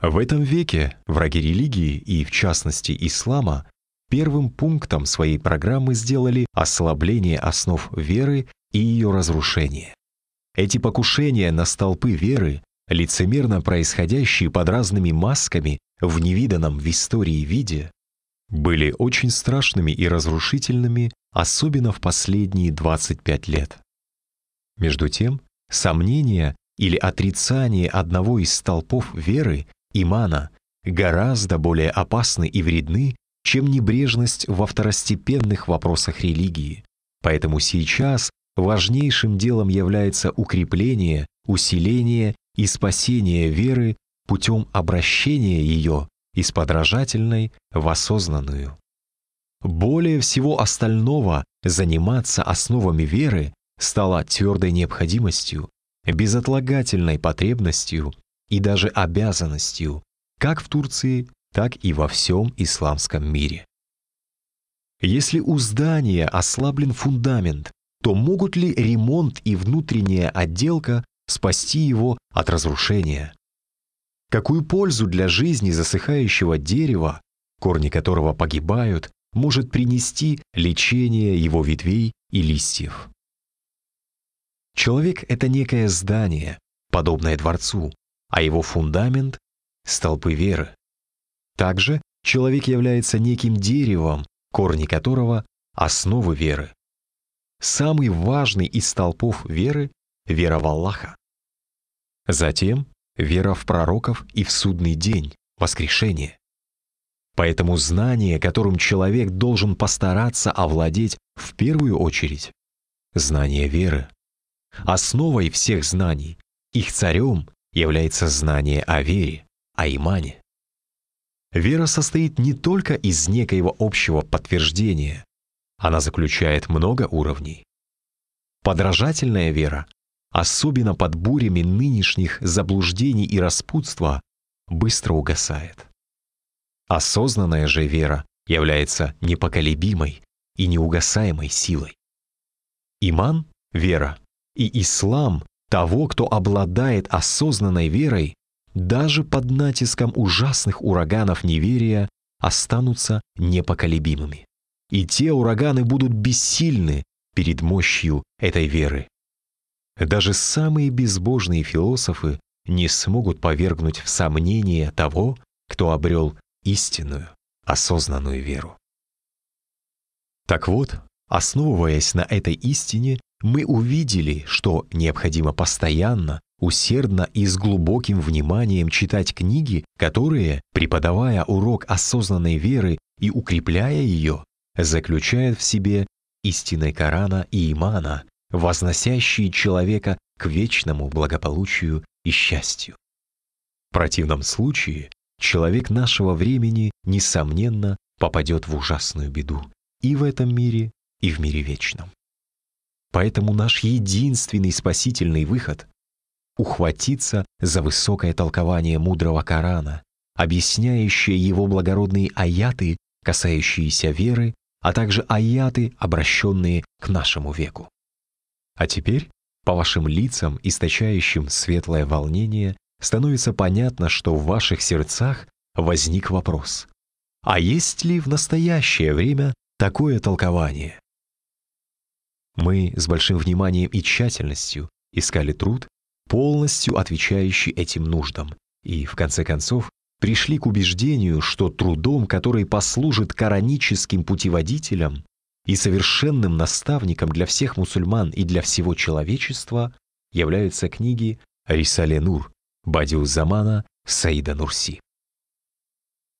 В этом веке враги религии и, в частности, ислама, первым пунктом своей программы сделали ослабление основ веры и ее разрушение. Эти покушения на столпы веры, лицемерно происходящие под разными масками в невиданном в истории виде, были очень страшными и разрушительными, особенно в последние 25 лет. Между тем, сомнение или отрицание одного из столпов веры, имана, гораздо более опасны и вредны, чем небрежность во второстепенных вопросах религии. Поэтому сейчас важнейшим делом является укрепление, усиление и спасение веры путем обращения ее из подражательной в осознанную. Более всего остального заниматься основами веры стало твердой необходимостью, безотлагательной потребностью и даже обязанностью как в Турции, так и во всем исламском мире. Если у здания ослаблен фундамент, то могут ли ремонт и внутренняя отделка спасти его от разрушения? Какую пользу для жизни засыхающего дерева, корни которого погибают, может принести лечение его ветвей и листьев? Человек — это некое здание, подобное дворцу, а его фундамент — столпы веры. Также человек является неким деревом, корни которого — основы веры. Самый важный из столпов веры — вера в Аллаха. Затем вера в пророков и в судный день, воскрешение. Поэтому знание, которым человек должен постараться овладеть в первую очередь, знание веры. Основой всех знаний, их царем является знание о вере, о имане. Вера состоит не только из некоего общего подтверждения, она заключает много уровней. Подражательная вера особенно под бурями нынешних заблуждений и распутства, быстро угасает. Осознанная же вера является непоколебимой и неугасаемой силой. Иман — вера, и ислам того, кто обладает осознанной верой, даже под натиском ужасных ураганов неверия останутся непоколебимыми. И те ураганы будут бессильны перед мощью этой веры. Даже самые безбожные философы не смогут повергнуть в сомнение того, кто обрел истинную, осознанную веру. Так вот, основываясь на этой истине, мы увидели, что необходимо постоянно, усердно и с глубоким вниманием читать книги, которые, преподавая урок осознанной веры и укрепляя ее, заключают в себе истиной Корана и Имана, возносящие человека к вечному благополучию и счастью. В противном случае человек нашего времени, несомненно, попадет в ужасную беду и в этом мире, и в мире вечном. Поэтому наш единственный спасительный выход — ухватиться за высокое толкование мудрого Корана, объясняющее его благородные аяты, касающиеся веры, а также аяты, обращенные к нашему веку. А теперь, по вашим лицам, источающим светлое волнение, становится понятно, что в ваших сердцах возник вопрос. А есть ли в настоящее время такое толкование? Мы с большим вниманием и тщательностью искали труд, полностью отвечающий этим нуждам, и, в конце концов, пришли к убеждению, что трудом, который послужит кораническим путеводителем, и совершенным наставником для всех мусульман и для всего человечества являются книги Рисале Нур, Бадиузамана, Саида Нурси.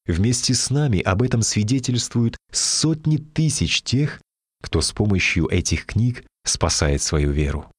Вместе с нами об этом свидетельствуют сотни тысяч тех, кто с помощью этих книг спасает свою веру.